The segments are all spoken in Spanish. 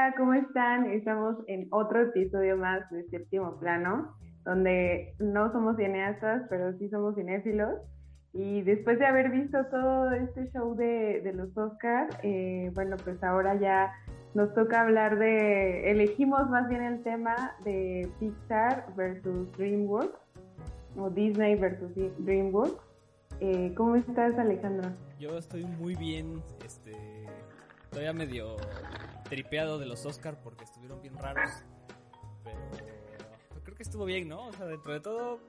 Hola, ¿cómo están? Estamos en otro episodio más de Séptimo Plano, donde no somos cineastas, pero sí somos cinéfilos. Y después de haber visto todo este show de, de los Oscars, eh, bueno, pues ahora ya nos toca hablar de, elegimos más bien el tema de Pixar versus DreamWorks, o Disney versus DreamWorks. Eh, ¿Cómo estás, Alejandro? Yo estoy muy bien, este, todavía medio tripeado de los Oscars porque estuvieron bien raros, pero creo que estuvo bien, ¿no? O sea, dentro de todo,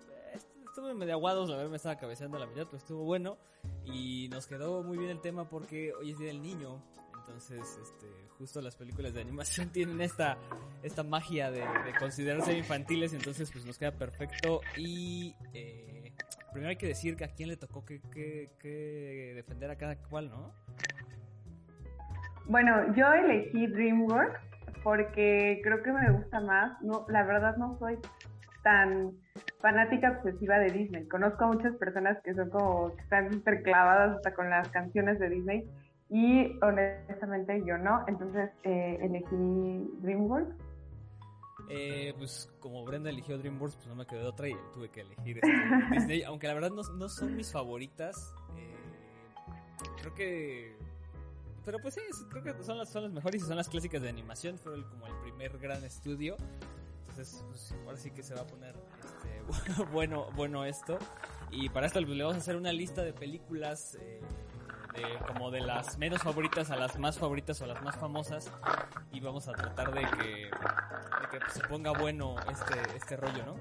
estuve medio aguados, la verdad me estaba cabeceando la mitad, pero estuvo bueno y nos quedó muy bien el tema porque hoy es Día del Niño, entonces, este, justo las películas de animación tienen esta, esta magia de, considerarse infantiles, entonces pues nos queda perfecto y eh, primero hay que decir que a quién le tocó que, que defender a cada cual, ¿no? Bueno, yo elegí DreamWorks porque creo que me gusta más. No, la verdad no soy tan fanática obsesiva de Disney. Conozco a muchas personas que son como que están interclavadas hasta con las canciones de Disney y honestamente yo no. Entonces eh, elegí DreamWorks. Eh, pues como Brenda eligió DreamWorks, pues no me quedó otra y tuve que elegir este, Disney. Aunque la verdad no, no son mis favoritas. Eh, creo que pero pues sí, creo que son las, son las mejores y son las clásicas de animación. Fue como el primer gran estudio. Entonces, pues, ahora sí que se va a poner este, bueno, bueno esto. Y para esto le vamos a hacer una lista de películas eh, como de las menos favoritas a las más favoritas o las más famosas. Y vamos a tratar de que, que pues, se ponga bueno este, este rollo, ¿no?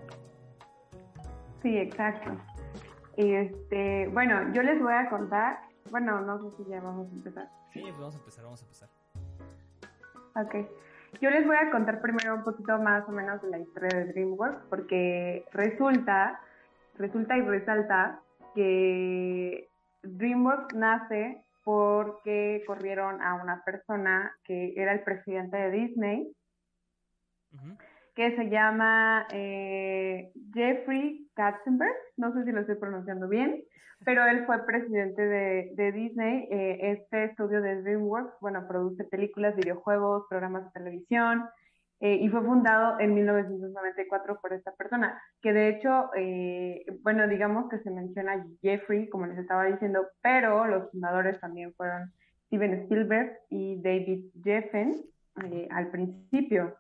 Sí, exacto. Este, bueno, yo les voy a contar bueno, no sé si ya vamos a empezar. Sí, pues vamos a empezar, vamos a empezar. Ok. Yo les voy a contar primero un poquito más o menos de la historia de DreamWorks, porque resulta, resulta y resalta que DreamWorks nace porque corrieron a una persona que era el presidente de Disney, que se llama eh, Jeffrey Katzenberg, no sé si lo estoy pronunciando bien, pero él fue presidente de, Disney. Eh, este estudio de DreamWorks, bueno, produce películas, videojuegos, programas de televisión, eh, y fue fundado en 1994 por esta persona, que de hecho, bueno, digamos que se menciona Jeffrey, como les estaba diciendo, pero los fundadores también fueron Steven Spielberg y David Jeffen al principio.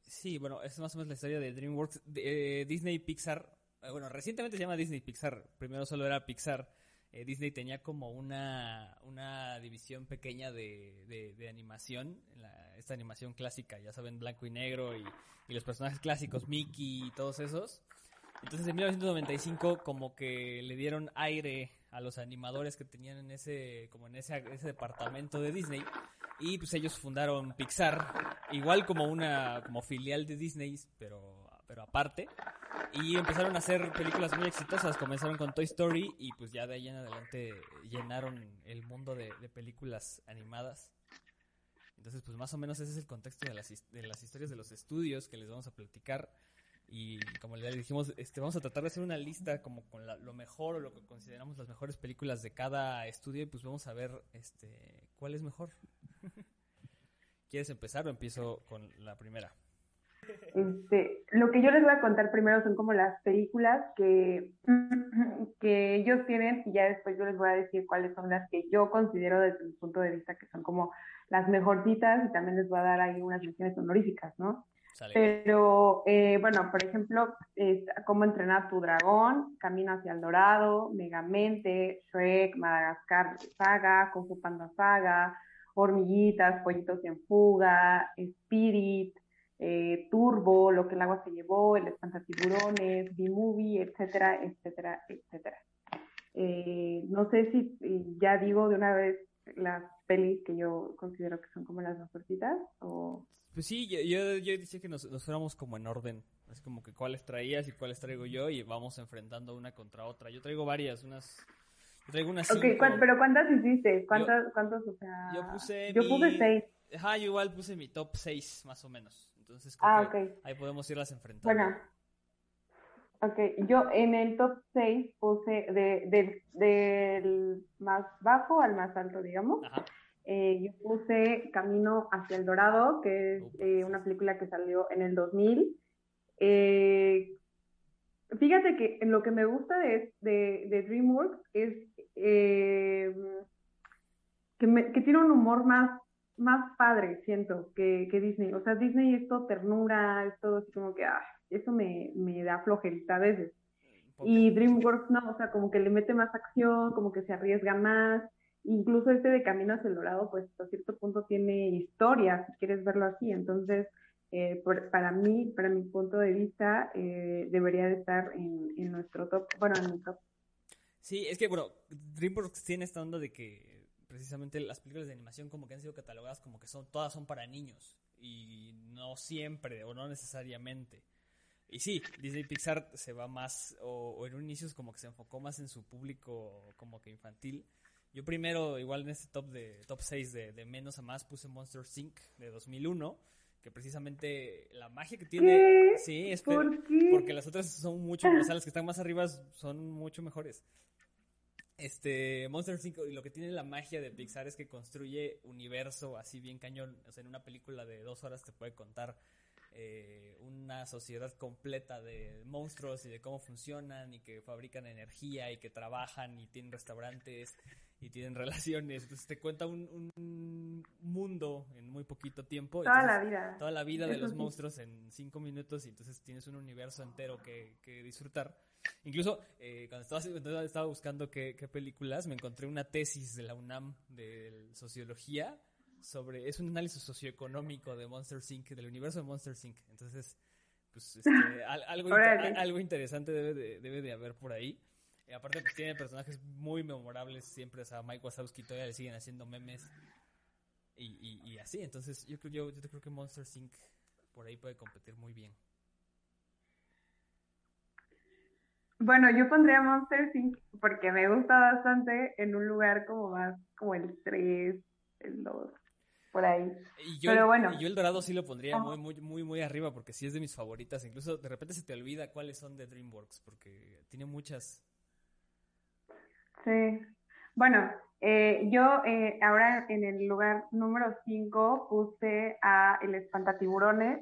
Sí, bueno, es más o menos la historia de DreamWorks. Disney y Pixar eh, bueno, recientemente se llama Disney Pixar, primero solo era Pixar. Eh, Disney tenía como una, una división pequeña de, de, animación, esta animación clásica, ya saben, blanco y negro y, y, los personajes clásicos, Mickey y todos esos. Entonces en 1995 como que le dieron aire a los animadores que tenían en ese, como en ese, ese departamento de Disney y pues ellos fundaron Pixar, igual como una, como filial de Disney, pero, pero aparte. Y empezaron a hacer películas muy exitosas. Comenzaron con Toy Story y pues ya de ahí en adelante llenaron el mundo de, películas animadas. Entonces, pues más o menos ese es el contexto de las, de las historias de los estudios que les vamos a platicar. Y como le dijimos, este, vamos a tratar de hacer una lista como con lo mejor o lo que consideramos las mejores películas de cada estudio y pues vamos a ver este, cuál es mejor. ¿Quieres empezar o empiezo con la primera? Este, lo que yo les voy a contar primero son como las películas que, que ellos tienen y ya después yo les voy a decir cuáles son las que yo considero desde mi punto de vista que son como las mejorcitas y también les voy a dar ahí unas menciones honoríficas, ¿no? Pero, eh, bueno, por ejemplo, es Cómo entrenar tu dragón, Camino hacia el Dorado, Megamente, Shrek, Madagascar Saga, Kung Fu Panda Saga, Hormiguitas, Pollitos en Fuga, Spirit, eh, Turbo, Lo que el agua se llevó, El espantatiburones, B-Movie, etcétera, etcétera, etcétera. Eh, no sé si ya digo de una vez las pelis que yo considero que son como las mejorcitas o... Pues sí, yo, yo, yo decía que nos, nos, fuéramos como en orden, es como que cuáles traías y cuáles traigo yo y vamos enfrentando una contra otra. Yo traigo varias, unas... Yo traigo unas Ok, pero ¿cuántas hiciste? ¿Cuántas, cuántos, o sea... Yo puse Yo puse seis. Ajá, yo igual puse mi top seis, más o menos. Entonces, ah, ahí podemos irlas enfrentando. Bueno, ok, yo en el top 6 puse de, del más bajo al más alto, digamos. Eh, yo puse Camino hacia el Dorado, que es eh, una película que salió en el 2000. Eh, fíjate que lo que me gusta de, de, DreamWorks es que, que, tiene un humor más, más padre, siento, que, que, Disney. O sea, Disney es todo ternura, es todo así como que, ah, eso me, me da flojerita a veces. Y DreamWorks no, o sea, como que le mete más acción, como que se arriesga más. Incluso este de Camino hacia pues a cierto punto tiene historia, si quieres verlo así. Entonces, eh, para mí, para mi punto de vista, eh, debería de estar en, en, nuestro top, bueno, en mi top. Sí, es que, bueno, DreamWorks tiene esta onda de que precisamente las películas de animación como que han sido catalogadas como que son todas son para niños y no siempre o no necesariamente. Y sí, Disney Pixar se va más, o, en un inicio es como que se enfocó más en su público como que infantil. Yo primero, igual en este top de top 6 de, menos a más, puse Monster Inc. de 2001, que precisamente la magia que tiene... Sí, es porque las otras son mucho, o sea, las que están más arriba son mucho mejores. Este, Monster 5, y lo que tiene la magia de Pixar es que construye universo así bien cañón. O sea, en una película de dos horas te puede contar eh, una sociedad completa de monstruos y de cómo funcionan y que fabrican energía y que trabajan y tienen restaurantes y tienen relaciones. Entonces te cuenta un, mundo en muy poquito tiempo. Toda la vida. Toda la vida de los monstruos en cinco minutos y entonces tienes un universo entero que, disfrutar. Incluso eh, cuando, estaba, estaba buscando qué, qué películas, me encontré una tesis de la UNAM de sociología sobre, es un análisis socioeconómico de Monster Inc., del universo de Monster Inc. Entonces, pues este, algo, algo interesante debe de, debe de haber por ahí. Y aparte, pues tiene personajes muy memorables siempre. O sea, Mike Wazowski todavía le siguen haciendo memes. Y, y, así, entonces yo creo, yo, yo creo que Monster Inc. por ahí puede competir muy bien. Bueno, yo pondría Monster Inc. porque me gusta bastante en un lugar como más, como el 3, el 2 por ahí. Y yo, Pero bueno. yo el dorado sí lo pondría muy, muy, muy, muy arriba porque sí es de mis favoritas. Incluso de repente se te olvida cuáles son de DreamWorks porque tiene muchas. Sí. Bueno, eh, yo eh, ahora en el lugar número 5 puse a El Espantatiburones.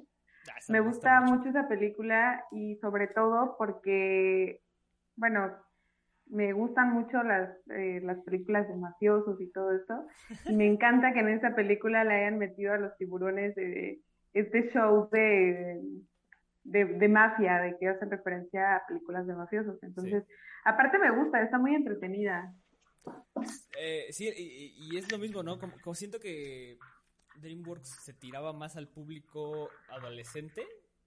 Ah, me gusta mucho esa película y sobre todo porque, bueno, me gustan mucho las, eh, las películas de mafiosos y todo esto. Y me encanta que en esta película le hayan metido a los tiburones de este show de, de, mafia, de que hacen referencia a películas de mafiosos. Entonces, aparte me gusta, está muy entretenida. Eh, sí, y, es lo mismo, ¿no? Como, siento que DreamWorks se tiraba más al público adolescente,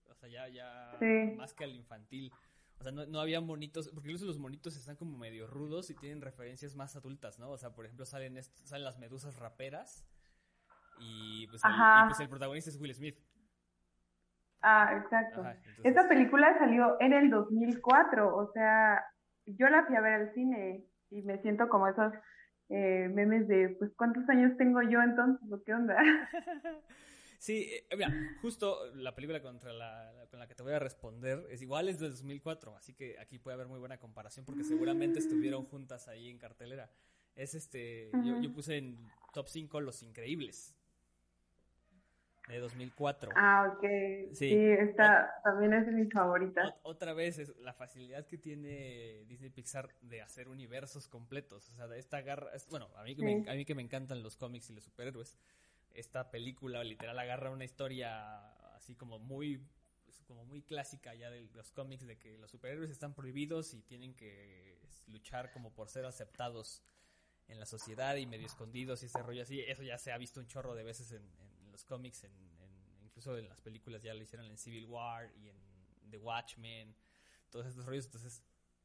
o sea, ya, ya más que al infantil. O sea, no, había monitos, porque incluso los monitos están como medio rudos y tienen referencias más adultas, ¿no? O sea, por ejemplo, salen, salen las medusas raperas y pues, el, pues, el protagonista es Will Smith. Ah, exacto. Esta película salió en el 2004, o sea, yo la fui a ver al cine y me siento como esos eh, memes de, pues, ¿cuántos años tengo yo entonces? ¿Qué onda? Sí, eh, mira, justo la película contra la, con la que te voy a responder es igual, es de 2004, así que aquí puede haber muy buena comparación porque seguramente estuvieron juntas ahí en cartelera. Es este, yo, puse en top 5 Los Increíbles de 2004. Ah, ok. Sí, esta también es de mis favoritas. Otra vez es la facilidad que tiene Disney Pixar de hacer universos completos. O sea, de esta garra. bueno, a mí, que me, a mí que me encantan los cómics y los superhéroes esta película literal agarra una historia así como muy pues, como muy clásica ya de los cómics de que los superhéroes están prohibidos y tienen que luchar como por ser aceptados en la sociedad y medio escondidos y ese rollo así eso ya se ha visto un chorro de veces en, los cómics en, incluso en las películas ya lo hicieron en Civil War y en The Watchmen todos estos rollos. Entonces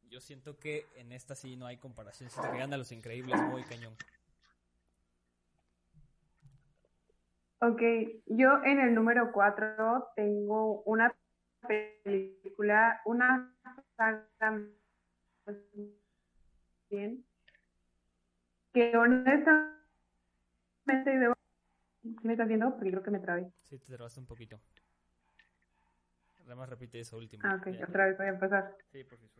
yo siento que en esta sí no hay comparación. Siento que gana los increíbles muy cañón. Ok, yo en el número 4 tengo una película, una que honestamente debo... ¿Me estás viendo? Porque creo que me trabé. Sí, te trabaste un poquito. Además repite eso último. Ah, ok, otra vez voy a empezar. Sí, por favor.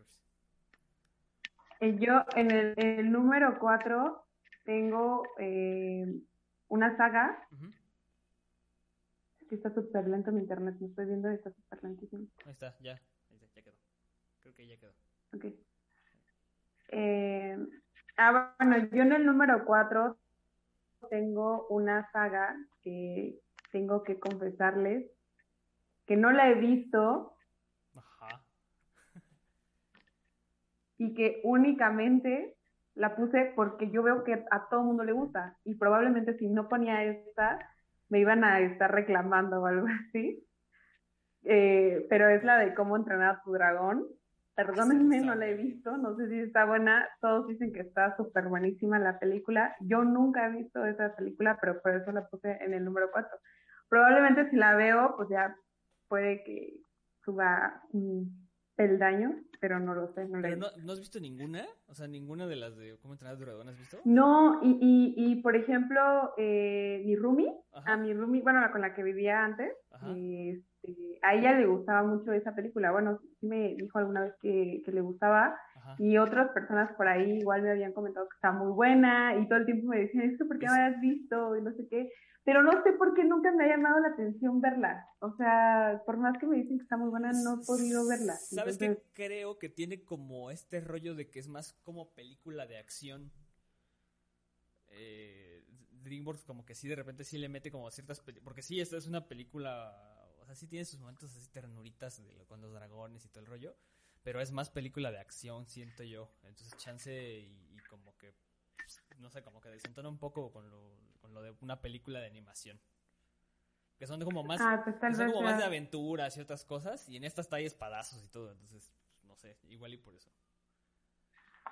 Eh, yo en el, el número 4 tengo... Eh, una saga. que está súper lento mi internet, me estoy viendo, está súper lentísimo. Ahí está, ya, ya quedó. Creo que ya quedó. Ok. Eh, ah, bueno, yo en el número 4 tengo una saga que tengo que confesarles que no la he visto. Ajá. y que únicamente la puse porque yo veo que a todo mundo le gusta y probablemente si no ponía esta me iban a estar reclamando o algo así. Eh, pero es la de cómo entrenar a tu dragón. Perdónenme, no la he visto, no sé si está buena. Todos dicen que está súper buenísima la película. Yo nunca he visto esa película, pero por eso la puse en el número 4. Probablemente si la veo, pues ya puede que suba el daño, pero no lo sé. No, ¿Pero no, has visto ninguna? O sea, ninguna de las de cómo entrenar a tu dragón has visto? No, y, y, y por ejemplo, eh, mi roomie, a mi roomie, bueno, la con la que vivía antes, este, a ella le gustaba mucho esa película. Bueno, sí me dijo alguna vez que, le gustaba. Y otras personas por ahí igual me habían comentado que está muy buena y todo el tiempo me decían, ¿esto por qué no has visto? Y no sé qué. Pero no sé por qué nunca me ha llamado la atención verla. O sea, por más que me dicen que está muy buena, no he podido verla. ¿Sabes qué? Creo que tiene como este rollo de que es más como película de acción. Eh, DreamWorks como que sí de repente sí le mete como ciertas porque sí esta es una película sea sí tiene sus momentos así ternuritas de con los dragones y todo el rollo pero es más película de acción siento yo. Entonces chance y, como que no sé como que desentona un poco con lo, con lo de una película de animación. Que son como más ah, pues son como más de aventuras y otras cosas y en estas está espadazos y todo entonces pues, no sé igual y por eso.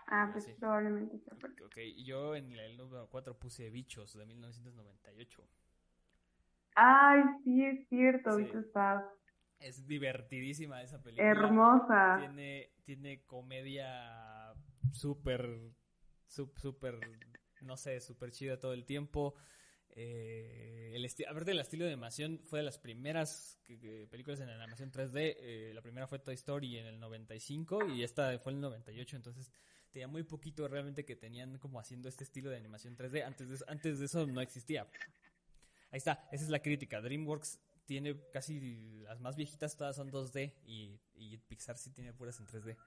Ah, pues probablemente sea Ok, yo en el número 4 puse Bichos de 1998. Ay, sí, es cierto, Bichos Es divertidísima esa película. Hermosa. Tiene, tiene comedia súper, súper, no sé, súper chida todo el tiempo. Eh, el aparte del estilo de animación, fue de las primeras películas en animación 3D. Eh, la primera fue Toy Story en el 95 y esta fue en el 98, entonces tenía muy poquito realmente que tenían como haciendo este estilo de animación 3D. Antes de, antes de eso no existía. Ahí está, esa es la crítica. DreamWorks tiene casi las más viejitas, todas son 2D y, Pixar sí tiene puras en 3D.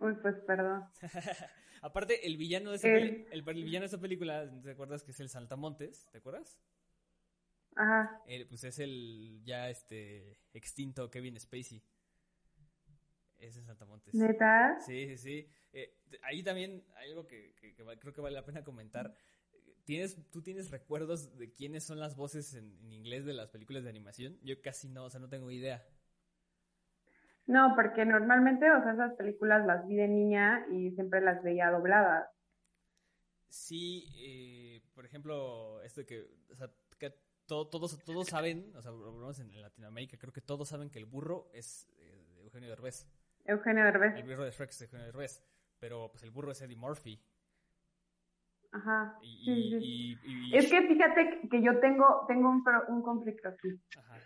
Uy, pues perdón. Aparte, el villano de esa, el... villano de esa película, ¿te acuerdas que es el Saltamontes? ¿Te acuerdas? Ajá. pues es el ya este extinto Kevin Spacey. Es en Saltamontes. ¿Neta? Sí, sí, sí. Eh, ahí también hay algo que, creo que vale la pena comentar. ¿Tienes, ¿Tú tienes recuerdos de quiénes son las voces en, inglés de las películas de animación? Yo casi no, o sea, no tengo idea. No, porque normalmente, o sea, esas películas las vi de niña y siempre las veía dobladas. Sí, eh, por ejemplo, esto de que, o sea, que todos, todos saben, o sea, en Latinoamérica, creo que todos saben que el burro es eh, Eugenio Derbez. Eugenio Derbez. El burro de Shrek es Eugenio Derbez. Pero pues el burro es Eddie Murphy. Ajá. es que fíjate que yo tengo, tengo un, un conflicto aquí. Ajá.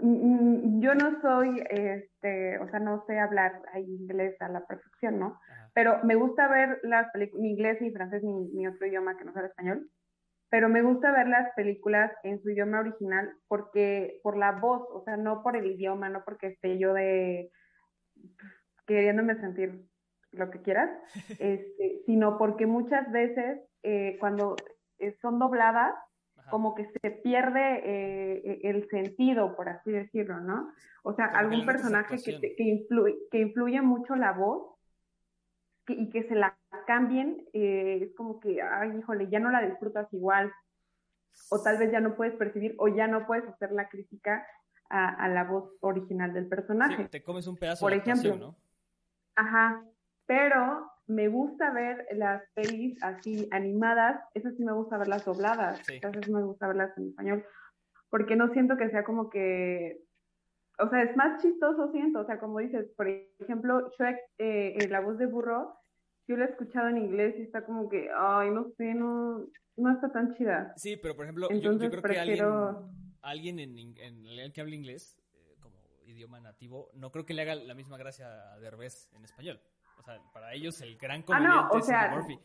Mm, mm, yo no soy, este, o sea, no sé hablar inglés a la perfección, ¿no? Pero me gusta ver las películas, ni inglés, ni francés, ni, ni otro idioma que no sea el español. Pero me gusta ver las películas en su idioma original porque, por la voz, o sea, no por el idioma, no porque esté yo de, queriéndome sentir lo que quieras, este, sino porque muchas veces eh, cuando eh, son dobladas, como que se pierde eh, el sentido, por así decirlo, ¿no? O sea, algún personaje que, que, influye, que influye mucho la voz y que se la cambien, es como que, ay, híjole, ya no la disfrutas igual, o tal vez ya no puedes percibir, o ya no puedes hacer la crítica a, la voz original del personaje. te comes un pedazo por de ejemplo, ¿no? Ajá, pero me gusta ver las pelis así animadas, esas sí me gusta verlas dobladas, esas sí me gusta verlas en español, porque no siento que sea como que, o sea, es más chistoso siento, o sea, como dices, por ejemplo, Shrek, eh, la voz de burro, yo la he escuchado en inglés y está como que, ay, no sé, no, no está tan chida. Sí, pero por ejemplo, yo, creo que alguien, alguien en, en, el que habla inglés idioma nativo, no creo que le haga la misma gracia a Derbez en español. O sea, para ellos el gran comediante ah, no, o sea, Murphy.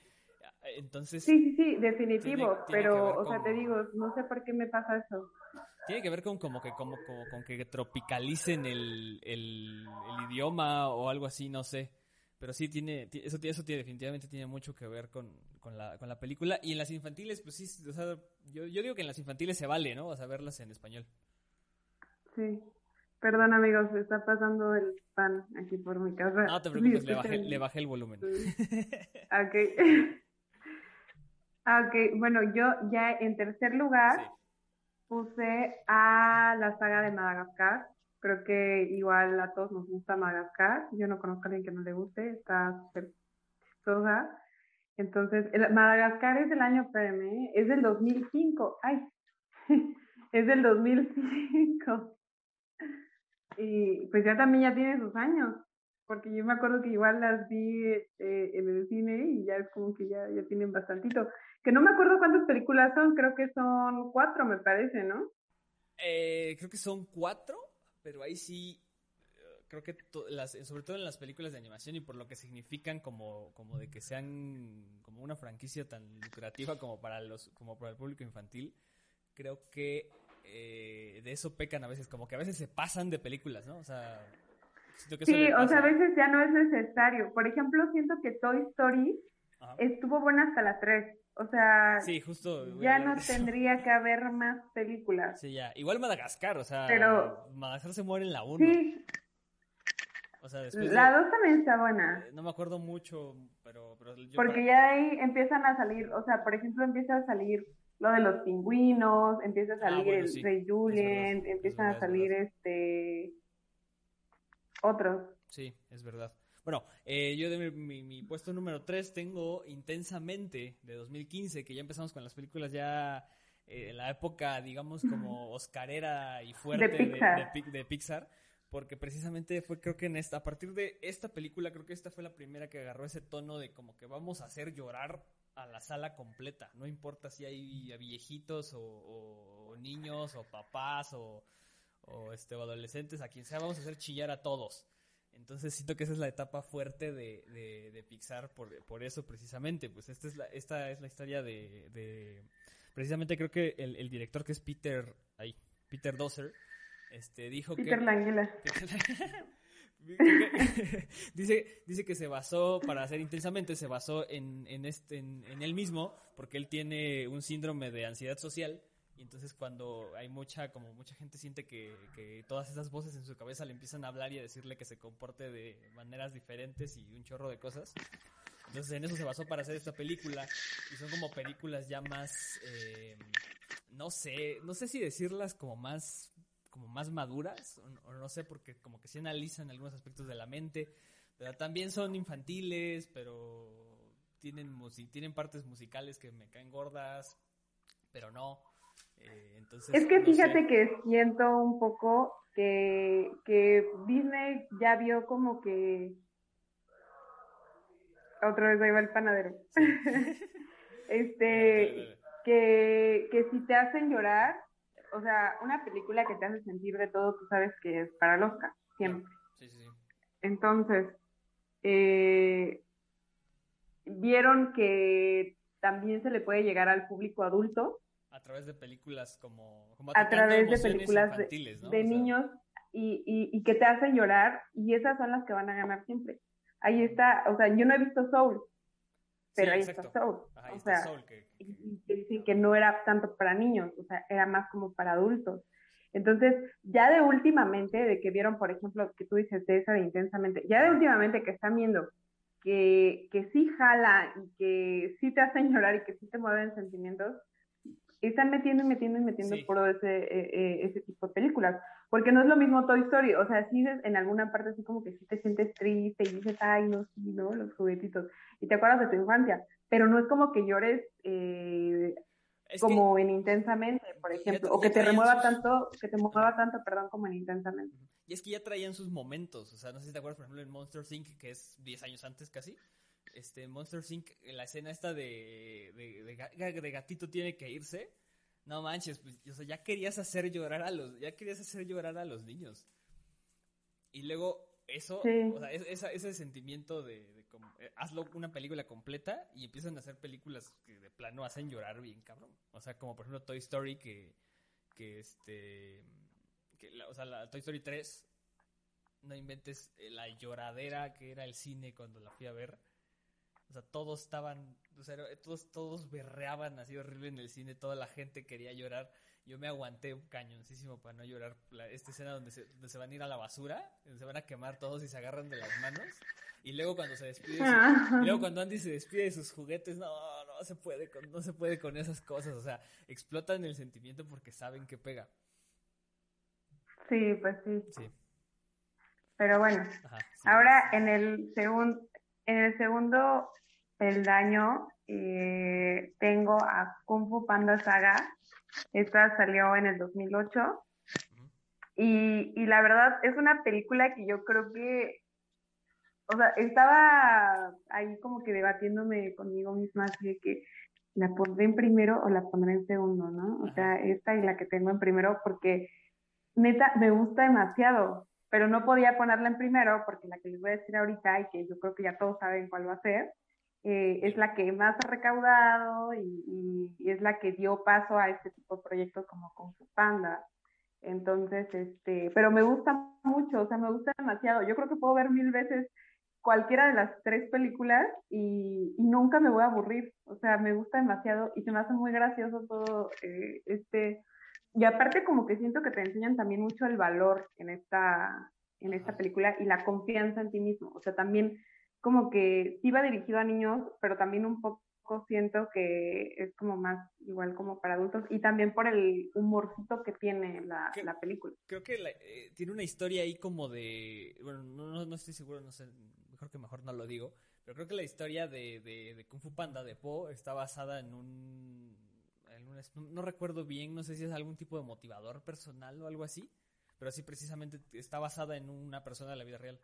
Entonces. Sí, sí, sí, definitivo. pero, o sea, te digo, no sé por qué me pasa eso. Tiene que ver con como que como, con que tropicalicen el, el, idioma o algo así, no sé. Pero sí tiene, eso, eso tiene, definitivamente tiene mucho que ver con, con, la, con la película. Y en las infantiles, pues sí, o sea, yo, yo digo que en las infantiles se vale, ¿no? O sea, verlas en español. Sí. Perdón amigos, está pasando el pan aquí por mi casa. No te preocupes, le, bajé, le bajé el volumen. ok. ok, bueno, yo ya en tercer lugar puse a la saga de Madagascar. Creo que igual a todos nos gusta Madagascar. Yo no conozco a alguien que no le guste, está súper chistosa. Entonces, Madagascar es del año, espérame, es del 2005. Ay, es del 2005. Y pues ya también ya tiene sus años, porque yo me acuerdo que igual las vi eh, en el cine y ya es como que ya, ya tienen bastantito. Que no me acuerdo cuántas películas son, creo que son cuatro, me parece, ¿no? Eh, creo que son cuatro, pero ahí sí, eh, creo que las, sobre todo en las películas de animación y por lo que significan como, como de que sean como una franquicia tan lucrativa como para los, como para el público infantil, creo que eh, de eso pecan a veces, como que a veces se pasan de películas, ¿no? O sea, sí, o sea, a veces ya no es necesario. Por ejemplo, siento que Toy Story estuvo buena hasta la 3. O sea, sí, justo, ya no tendría que haber más películas. Sí, ya. Igual Madagascar, o sea, Madagascar se muere en la 1. Sí. O sea, después la 2 también está buena. Eh, no me acuerdo mucho, pero... Porque ya ahí empiezan a salir, o sea, por ejemplo, empieza a salir lo de los pingüinos, empieza a ah, salir el Rey Julien, empiezan a salir este otros. Sí, es verdad. Bueno, eh, yo de mi, puesto número 3 tengo Intensamente de 2015, que ya empezamos con las películas ya eh, en la época, digamos, como oscarera y fuerte de Pixar. porque precisamente fue creo que en esta, a partir de esta película, creo que esta fue la primera que agarró ese tono de como que vamos a hacer llorar a la sala completa. No importa si hay viejitos o, niños o papás o, este, adolescentes, a quien sea, vamos a hacer chillar a todos. Entonces siento que esa es la etapa fuerte de, Pixar por, eso precisamente. Pues esta es la, esta es la historia de, precisamente creo que el, director que es Peter, ahí, Peter Dosser, este, dijo Peter que... dice, dice que se basó, para hacer intensamente, se basó en, en, este, en, él mismo, porque él tiene un síndrome de ansiedad social. Y entonces cuando hay mucha, como mucha gente siente que, que, todas esas voces en su cabeza le empiezan a hablar y a decirle que se comporte de maneras diferentes y un chorro de cosas. Entonces en eso se basó para hacer esta película. Y son como películas ya más, eh, no sé, no sé si decirlas como más como más maduras, o, no sé, porque como que se analizan algunos aspectos de la mente, pero también son infantiles, pero tienen, tienen partes musicales que me caen gordas, pero no. Eh, entonces, es que fíjate que siento un poco que, que Disney ya vio como que otra vez ahí va el panadero. este, que, que si te hacen llorar, o sea, una película que te hace sentir de todo, tú sabes que es para el Oscar, siempre. Sí, sí, sí. Entonces, eh, vieron que también se le puede llegar al público adulto. A través de películas como... a través de películas de, niños y, y, y que te hacen llorar y esas son las que van a ganar siempre. Ahí está, o sea, yo no he visto Soul, pero ahí está Soul. o sea, y, dicen que no era tanto para niños, o sea, era más como para adultos. Entonces, ya de últimamente, de que vieron, por ejemplo, que tú dices de esa de intensamente, ya de últimamente que están viendo que, que sí jala y que sí te hacen llorar y que sí te mueven sentimientos, están metiendo y metiendo y metiendo por ese, eh, eh, ese tipo de películas. Porque no es lo mismo Toy Story, o sea, sí en alguna parte así como que sí te sientes triste y dices, ay, no, sí, ¿no? Los juguetitos. Y te acuerdas de tu infancia, pero no es como que llores eh, como en intensamente, por ejemplo, o que te remueva tanto, que te mueva tanto, perdón, como en intensamente. Y es que ya traían sus momentos, o sea, no sé si te acuerdas, por ejemplo, en Monster Inc., que es 10 años antes casi, este, Monster Inc., la escena esta de, de, de gatito tiene que irse, no manches, pues, o sea, ya querías hacer llorar a los, ya querías hacer llorar a los niños. Y luego eso, o sea, ese sentimiento de, como, eh, hazlo una película completa y empiezan a hacer películas que de plano hacen llorar bien, cabrón. O sea, como por ejemplo Toy Story, que, que este, que o sea, la Toy Story 3, no inventes eh, la lloradera que era el cine cuando la fui a ver. O sea, todos estaban, o sea, todos, todos berreaban así horrible en el cine, toda la gente quería llorar. Yo me aguanté un cañoncísimo para no llorar. esta escena donde se, donde se van a ir a la basura, donde se van a quemar todos y se agarran de las manos. Y luego cuando se despide, y luego cuando Andy se despide de sus juguetes, no, no se puede con, no se puede con esas cosas. O sea, explotan el sentimiento porque saben que pega. Sí, pues sí. Sí. Pero bueno, ahora en el segundo, en el segundo peldaño eh, tengo a Kung Fu Panda Saga esta salió en el 2008. Y, y la verdad es una película que yo creo que, o sea, estaba ahí como que debatiéndome conmigo misma, así de que la pondré en primero o la pondré en segundo, ¿no? O sea, esta y la que tengo en primero porque neta me gusta demasiado, pero no podía ponerla en primero porque la que les voy a decir ahorita y que yo creo que ya todos saben cuál va a ser, eh, es la que más ha recaudado y, es la que dio paso a este tipo de proyectos como con su panda. Entonces, este, pero me gusta mucho, o sea, me gusta demasiado. Yo creo que puedo ver mil veces cualquiera de las tres películas y, nunca me voy a aburrir. O sea, me gusta demasiado y se me hace muy gracioso todo eh, este. Y aparte como que siento que te enseñan también mucho el valor en esta, en esta película y la confianza en ti mismo. O sea, también como que sí va dirigido a niños, pero también un poco siento que es como más igual como para adultos y también por el humorcito que tiene la, la película. Creo que eh, tiene una historia ahí como de, bueno, no, no, estoy seguro, no sé, mejor que mejor no lo digo, pero creo que la historia de, de, Kung Fu Panda de Po está basada en un, no recuerdo bien, no sé si es algún tipo de motivador personal o algo así, pero sí precisamente está basada en una persona de la vida real.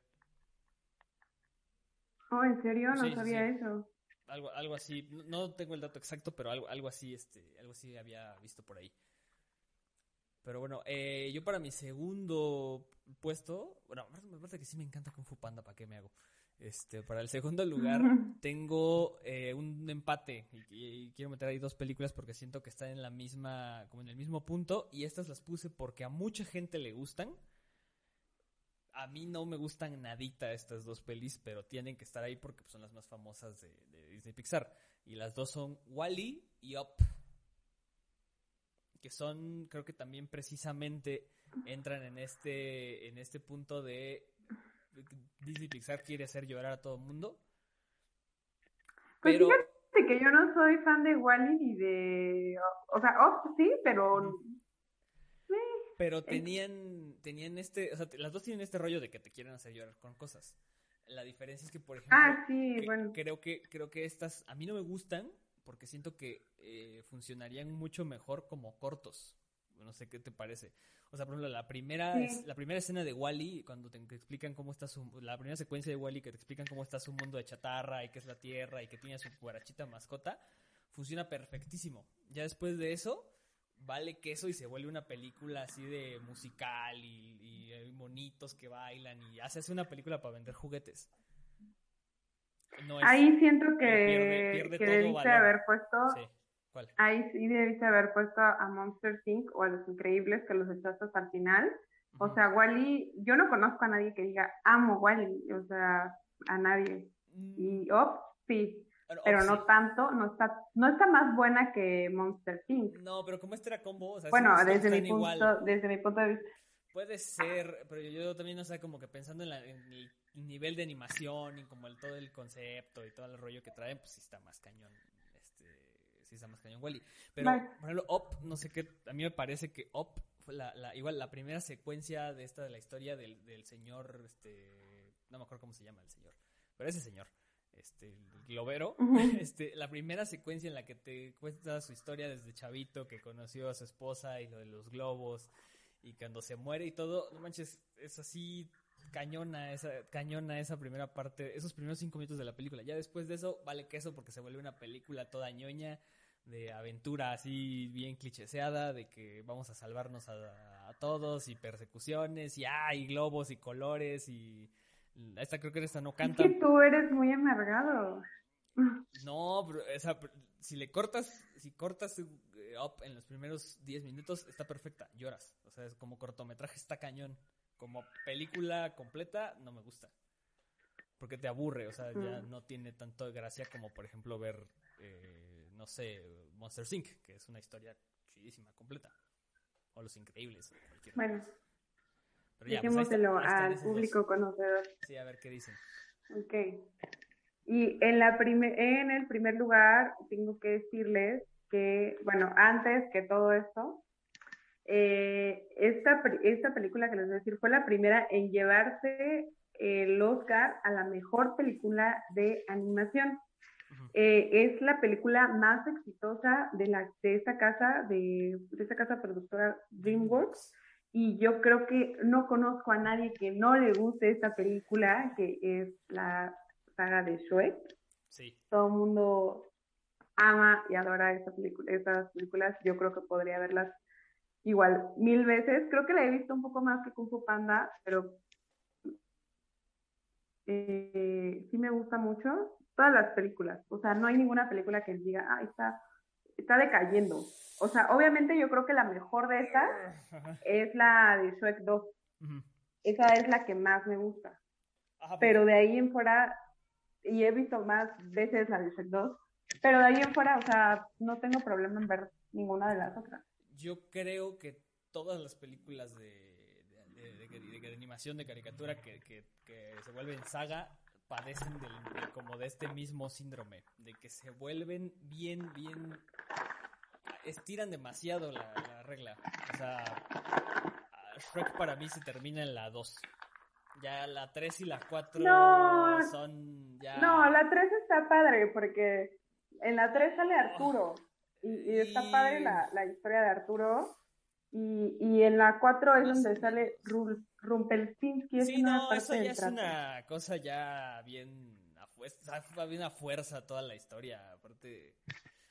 Oh, ¿en serio? No sabía eso. Algo, algo así, no tengo el dato exacto, pero algo, algo así, este, algo así había visto por ahí. Pero bueno, eh, yo para mi segundo puesto, bueno, me parece que sí me encanta Kung Fu Panda, ¿para qué me hago? Este, para el segundo lugar tengo eh, un empate y, quiero meter ahí dos películas porque siento que están en la misma, como en el mismo punto y estas las puse porque a mucha gente le gustan a mí no me gustan nadita estas dos pelis, pero tienen que estar ahí porque son las más famosas de, Disney Pixar. Y las dos son Wally y Up. Que son, creo que también precisamente entran en este, en este punto de Disney Pixar quiere hacer llorar a todo el mundo. Pues pero... fíjate que yo no soy fan de Wally ni de... O sea, Up sí, pero pero tenían, tenían este, o sea, las dos tienen este rollo de que te quieren hacer llorar con cosas. La diferencia es que, por ejemplo, ah, sí, bueno. creo que creo que estas a mí no me gustan porque siento que eh, funcionarían mucho mejor como cortos. No sé qué te parece. O sea, por ejemplo, la primera, la primera escena de Wally, cuando te, explican cómo está su, la primera secuencia de Wally que te explican cómo está su mundo de chatarra y qué es la tierra y que tiene su guarachita mascota, funciona perfectísimo. Ya después de eso, vale queso y se vuelve una película así de musical y, y monitos que bailan y haces una película para vender juguetes. ahí siento que, debiste haber puesto ahí sí debiste haber puesto a Monster Inc. o a Los Increíbles que los echaste el final. O sea, Wally, yo no conozco a nadie que diga amo Wally, o sea, a nadie. Mm. Y Ops, sí, pero no tanto, no está, no está más buena que Monster Inc. No, pero como este era combo, o sea, bueno, desde mi, punto, desde mi punto de vista. Puede ser, pero yo también, no sé, como que pensando en, el nivel de animación y como el, todo el concepto y todo el rollo que traen, pues sí está más cañón, sí está más cañón Wally. Pero, por ejemplo, Up, no sé qué, a mí me parece que Up fue la, la, igual la primera secuencia de esta, de la historia del, del señor, este, no me acuerdo cómo se llama el señor, pero ese señor este, globero, este, la primera secuencia en la que te cuenta su historia desde chavito, que conoció a su esposa y lo de los globos, y cuando se muere y todo, no manches, es así cañona esa, cañona esa primera parte, esos primeros cinco minutos de la película. Ya después de eso, vale queso porque se vuelve una película toda ñoña, de aventura así bien clichéseada, de que vamos a salvarnos a, todos y persecuciones y, ah, y globos y colores y Esta creo que esta no canta. Es que tú eres muy amargado. No, pero esa, si le cortas, si cortas eh, up en los primeros 10 minutos, está perfecta, lloras. O sea, es como cortometraje, está cañón. Como película completa, no me gusta. Porque te aburre, o sea, ya no tiene tanto gracia como, por ejemplo, ver, eh, no sé, Monster Inc., que es una historia chidísima, completa. O Los Increíbles. o. Bueno, Pero ya, pues dejémoselo al dos. público conocedor. Sí, a ver qué dicen. Ok. Y en, la prime- en el primer lugar, tengo que decirles que, bueno, antes que todo esto, eh, esta, esta película que les voy a decir fue la primera en llevarse el Oscar a la mejor película de animación. Eh, es la película más exitosa de, la, de esta casa, de, de esta casa productora DreamWorks. Y yo creo que no conozco a nadie que no le guste esta película, que es la saga de Shrek. Sí. Todo el mundo ama y adora esta película, estas películas. Yo creo que podría verlas igual mil veces. Creo que la he visto un poco más que Kung Fu Panda, pero eh, sí me gusta mucho. Todas las películas. O sea, no hay ninguna película que diga, ah, está, está decayendo. O sea, obviamente yo creo que la mejor de estas Ajá. es la de Shrek 2. Ujú. Esa es la que más me gusta. Ajá, Pero de ahí en fuera, y he visto más veces la de Shrek 2, pero de ahí en fuera, o sea, no tengo problema en ver ninguna de las otras. Yo creo que todas las películas de, de, de- de- de animación, de caricatura que, que- que se vuelven saga, padecen del- de- como de este mismo síndrome, de que se vuelven bien, bien... estiran demasiado la, la regla. O sea, Shrek para mí se termina en la 2. Ya la 3 y la 4 No. son ya... No, la 3 está padre, porque en la 3 sale Arturo, y, y está Y- padre la, la historia de Arturo, y, y en la 4 es donde sale Ru- Rumpelstiltskin, es Sí, una no, parte eso ya es trato. una cosa ya bien a fuerza, bien a fuerza toda la historia, aparte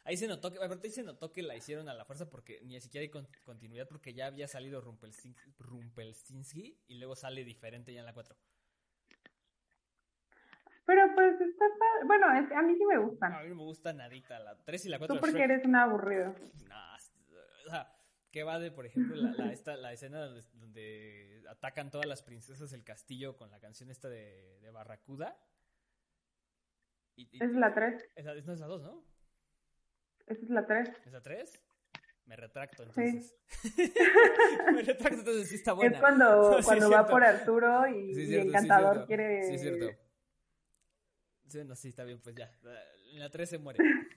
ahí se notó que aparte ahí se notó que la hicieron a la fuerza porque ni siquiera hay con- continuidad porque ya había salido Rumpelstin- Rumpelstiltskin y luego sale diferente ya en la 4. Pero pues está bueno, es- a mí sí me gustan. A mí no me gusta nadita la 3 y la 4 Tú porque eres un aburrido. Nah, o sea, ¿qué va de, por ejemplo, la, la, esta, la escena donde, donde atacan todas las princesas el castillo con la canción esta de, de Barracuda? Y, y- es la 3, esa, no es la 2, ¿no? esa es la 3. ¿Es la 3? Me retracto, Sí. entonces. Me retracto, entonces sí está buena. Es cuando, Sí, cuando es va por Arturo y, Sí, y cierto, sí, es Encantador quiere... Sí, es cierto. Sí, no, sí, está bien, pues ya. En la 3 se muere.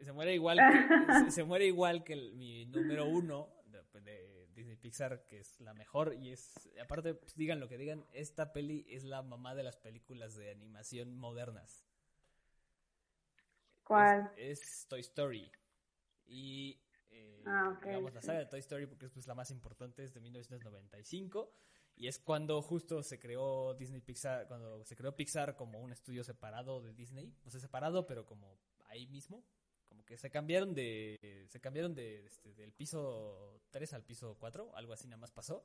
Se muere igual que, se, se muere igual que el- mi número uno de, pues, de Disney Pixar, que es la mejor. Y es, aparte, pues, digan lo que digan, esta peli es la mamá de las películas de animación modernas. ¿Cuál? Es, es Toy Story. Y eh, Ah, ok, digamos la saga de Toy Story porque es pues, la más importante es de 1995 y es cuando justo se creó Disney Pixar, cuando se creó Pixar como un estudio separado de Disney, o sea, separado pero como ahí mismo, como que se cambiaron de se cambiaron de este, del piso 3 al piso 4, algo así nada más pasó.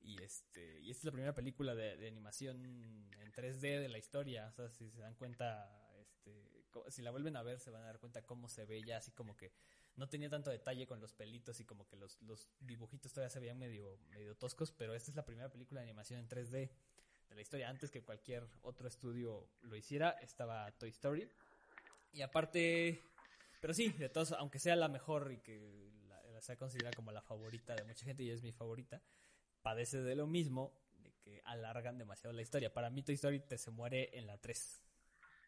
Y este y esta es la primera película de, de animación en 3D de la historia, o sea, si se dan cuenta este si la vuelven a ver se van a dar cuenta cómo se ve ya así como que no tenía tanto detalle con los pelitos y como que los, los dibujitos todavía se veían medio, medio toscos, pero esta es la primera película de animación en 3D de la historia. Antes que cualquier otro estudio lo hiciera, estaba Toy Story. Y aparte, pero sí, de todos, aunque sea la mejor y que la, la sea considerada como la favorita de mucha gente y es mi favorita, padece de lo mismo, de que alargan demasiado la historia. Para mí Toy Story te se muere en la 3.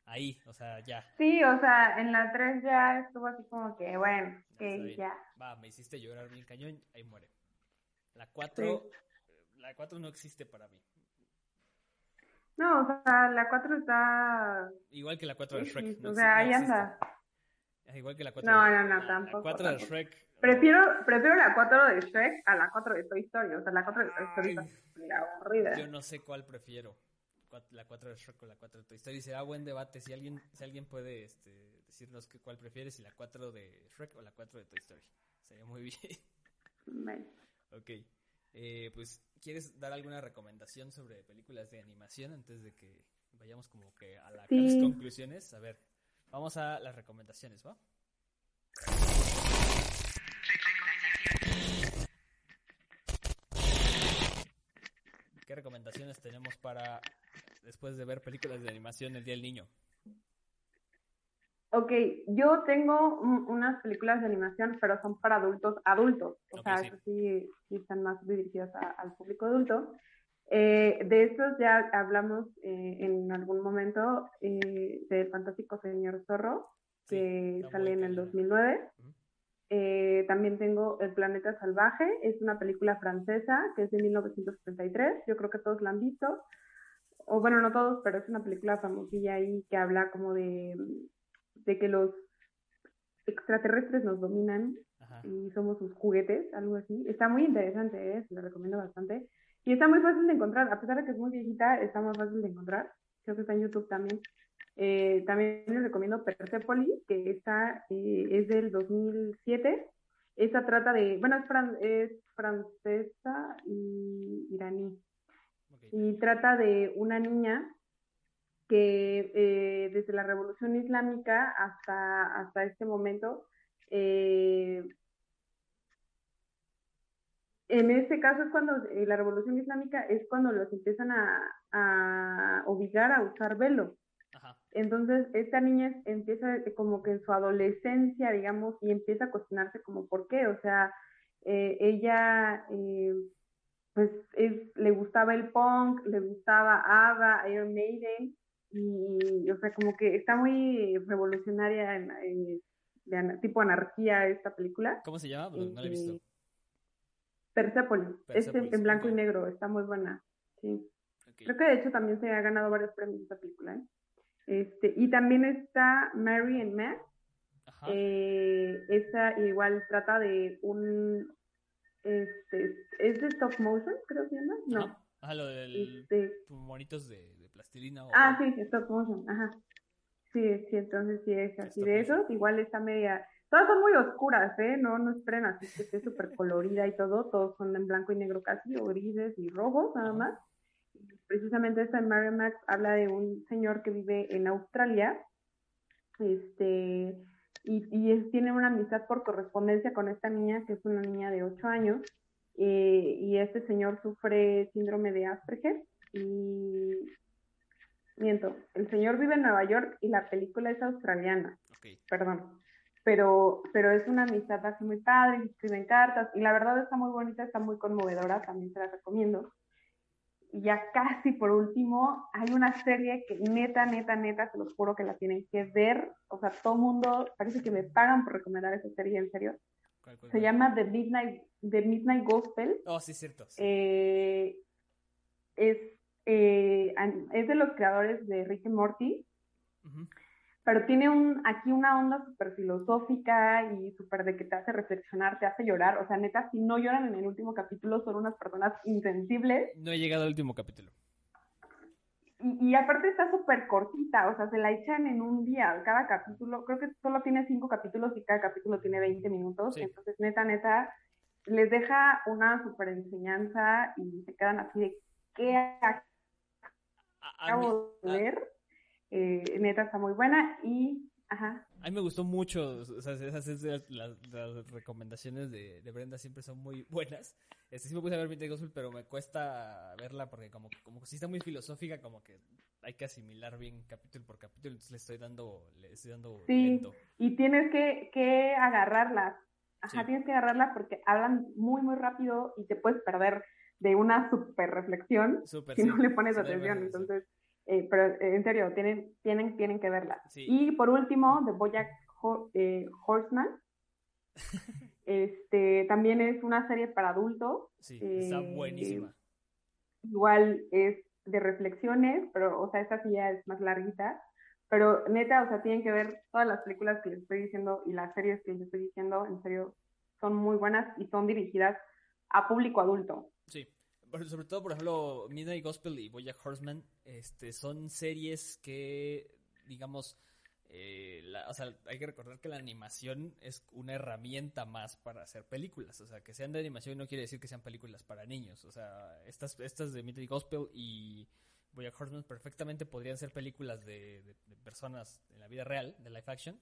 Ahí, o sea, ya. Sí, o sea, en la 3 ya estuvo así como que, bueno, Ya está que ya. Va, me hiciste llorar bien cañón, ahí muere. La 4, la 4 no existe para mí. No, o sea, la 4 está... Igual que la 4 de Shrek. X, no o sea, existe. anda. Es igual que la 4 No, de, no, no, la- tampoco, La 4 de. Shrek. Prefiero, prefiero la 4 de Shrek a la 4 de Toy Story. O sea, la 4 de Toy Story está aburrida. Yo no sé cuál prefiero. La 4 de Shrek o la 4 de Toy Story. Será buen debate. Si alguien, si alguien puede este, decirnos que cuál prefiere, si la 4 de Shrek o la 4 de Toy Story. Sería muy bien. Bueno. ok. Eh, pues, ¿quieres dar alguna recomendación sobre películas de animación antes de que vayamos como que a, las conclusiones? A ver, vamos a las recomendaciones, ¿va? ¿Qué recomendaciones tenemos para después de ver películas de animación el Día del Niño? Ok, yo tengo unas películas de animación, pero son para adultos, adultos. O sea, sí. están más dirigidas al público adulto. Eh, de estos ya hablamos eh, en algún momento eh, del fantástico Señor Zorro, que sale en el 2009. también tengo El Planeta Salvaje, es una película francesa que es de 1933, yo creo que todos la han visto, o bueno, no todos, pero es una película famosilla ahí que habla como de de que los extraterrestres nos dominan y somos sus juguetes, algo así. Está muy interesante, ¿eh? se lo recomiendo bastante. Y está muy fácil de encontrar, a pesar de que es muy viejita, está muy fácil de encontrar. Creo que está en YouTube también. Eh, también les recomiendo Persepolis, que está, eh, es del 2007. Esta trata de, bueno, es, francesa y iraní. Y trata de una niña que eh, desde la Revolución Islámica hasta, hasta este momento, eh, en este caso es cuando eh, la Revolución Islámica es cuando los empiezan a, obligar a usar velo. Entonces, esta niña empieza como que en su adolescencia, digamos, y empieza a cuestionarse como por qué, o sea, ella pues le gustaba el punk, le gustaba ABBA, Iron Maiden, y, o sea, como que está muy revolucionaria, en, de, tipo anarquía esta película. ¿Cómo se llama? no la he visto. Este, Persepolis. Este en blanco y negro, está muy buena. Sí. Creo que de hecho también se ha ganado varios premios esta película. ¿eh? Este, y también está Mary and Matt. Eh, esa igual trata de un este es de stop motion, creo que llama. No. Ah, lo del este, monitos de plastilina. Ah, sí, stop motion, ajá. Sí, sí, entonces sí es así de esos. Igual está media. Todas son muy oscuras, ¿eh? No, no esperen así que esté súper colorida y todo. Todos son en blanco y negro casi, o grises y rojos nada más. Precisamente esta en Mary Max habla de un señor que vive en Australia. Este. Y, y tiene una amistad por correspondencia con esta niña, que es una niña de 8 años. Eh, y este señor sufre síndrome de Asperger y miento, el señor vive en Nueva York y la película es australiana. Perdón. Pero, pero es una amistad así muy padre, escriben cartas y la verdad está muy bonita, está muy conmovedora, también se la recomiendo. Y ya casi por último, hay una serie que neta, neta, neta, se los juro que la tienen que ver. O sea, todo mundo, parece que me pagan por recomendar esa serie, en serio. se llama The Midnight, The Midnight Gospel. Oh, sí, cierto. Eh, es eh, es de los creadores de Rick y Morty, pero tiene un, aquí una onda súper filosófica y súper de que te hace reflexionar, te hace llorar. O sea, neta, si no lloran en el último capítulo, son unas personas insensibles. No he llegado al último capítulo. Y, aparte está súper cortita, o sea, se la echan en un día, cada capítulo, creo que solo tiene cinco capítulos y cada capítulo tiene 20 minutos, entonces neta, neta, les deja una súper enseñanza y se quedan así de, ¿qué acabo de ver. Eh, neta está muy buena y Ajá. A mí me gustó mucho, o sea, esas, las, recomendaciones de, Brenda siempre son muy buenas. Este, sí me puse a ver Midnight Gospel, pero me cuesta verla porque como, como si está muy filosófica, como que hay que asimilar bien capítulo por capítulo, entonces le estoy dando, le estoy dando sí, y tienes que, que agarrarlas. Ajá, tienes que agarrarlas porque hablan muy, muy rápido y te puedes perder de una super reflexión si no le pones atención. Entonces, eh, pero eh, en serio, tienen, tienen, tienen que verla. Y por último, The Bojack eh, Horseman. este, también es una serie para adultos. Sí, está buenísima. Igual es de reflexiones, pero, o sea, esta sí ya es más larguita. Pero neta, o sea, tienen que ver todas las películas que les estoy diciendo y las series que les estoy diciendo, en serio, son muy buenas y son dirigidas a público adulto. Sí, sobre todo, por ejemplo, Midnight Gospel y Bojack Horseman este, son series que, digamos, eh, sea, hay que recordar que la animación es una herramienta más para hacer películas. O sea, que sean de animación no quiere decir que sean películas para niños. O sea, estas, estas de Mythic Gospel y Boya Horseman perfectamente podrían ser películas de, personas en la vida real, de live action.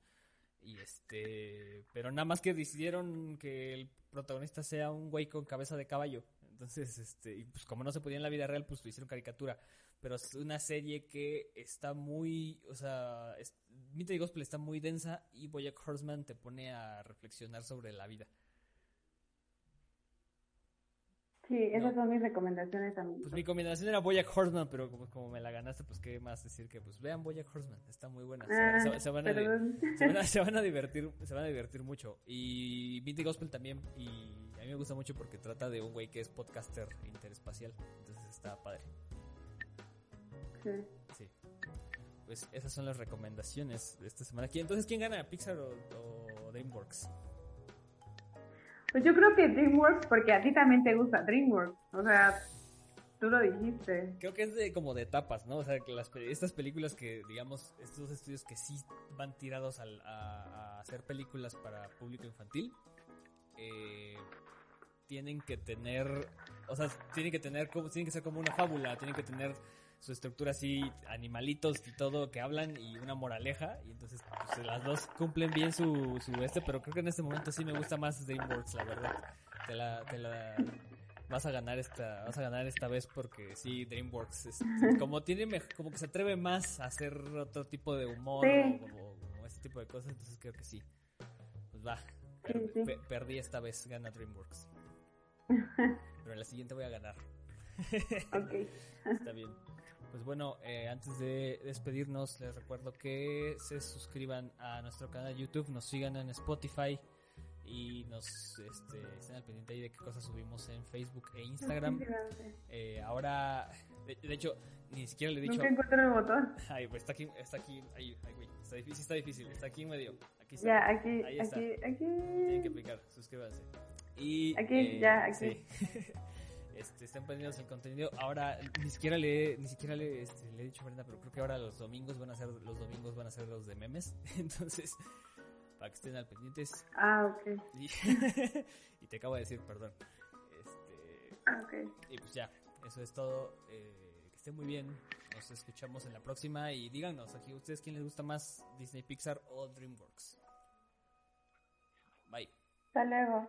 Y este, pero nada más que decidieron que el protagonista sea un güey con cabeza de caballo. Entonces, este, y pues como no se podía en la vida real, pues hicieron caricatura pero es una serie que está muy, o sea, es, Gospel está muy densa y Boyack Horseman te pone a reflexionar sobre la vida. Sí, esas son mis recomendaciones también. Pues mi recomendación era Boyack Horseman, pero como, como, me la ganaste, pues qué más decir que pues vean Boyack Horseman, está muy buena. se, van a, divertir, se van a divertir mucho. Y Mythic Gospel también, y mí me gusta mucho porque trata de un güey que es podcaster interespacial, entonces está padre. Sí. Pues esas son las recomendaciones de esta semana. Entonces, ¿quién gana? ¿Pixar o, DreamWorks? Pues yo creo que DreamWorks, porque a ti también te gusta DreamWorks. O sea, tú lo dijiste. Creo que es de como de etapas, ¿no? O sea, que las, estas películas que, digamos, estos estudios que sí van tirados a, hacer películas para público infantil, eh, tienen que tener, o sea, tienen que tener, como, tienen que ser como una fábula, tienen que tener su estructura así, animalitos y todo que hablan y una moraleja. Y entonces pues, las dos cumplen bien su, su este, pero creo que en este momento sí me gusta más DreamWorks, la verdad. Te la, te la vas a ganar esta, vas a ganar esta vez porque sí, DreamWorks es, como tiene como que se atreve más a hacer otro tipo de humor o, este tipo de cosas, entonces creo que sí. Pues va, perdí esta vez, gana DreamWorks. Pero en la siguiente voy a ganar. Ok. Está bien. Pues bueno, eh, antes de despedirnos, les recuerdo que se suscriban a nuestro canal de YouTube, nos sigan en Spotify y nos este, estén al pendiente ahí de qué cosas subimos en Facebook e Instagram. Eh, ahora, de, hecho, ni siquiera le he dicho. Nunca encuentro el botón. Ay, pues está aquí, está aquí, ahí, ay, güey, está difícil, está difícil, está aquí en medio. Aquí está. Ya, aquí, ahí está. aquí, aquí. Tienen que aplicar, suscríbanse. Y, aquí, eh, ya, aquí. Sí. este, estén pendientes el contenido. Ahora ni siquiera le ni siquiera le, este, le he dicho a Brenda, pero creo que ahora los domingos van a ser los domingos van a ser los de memes. Entonces, para que estén al pendientes. Ah, ok. Y, te acabo de decir, perdón. Este, ah, ok. Y pues ya, eso es todo. Eh, que estén muy bien. Nos escuchamos en la próxima y díganos aquí ustedes quién les gusta más Disney Pixar o DreamWorks. Bye. Hasta luego.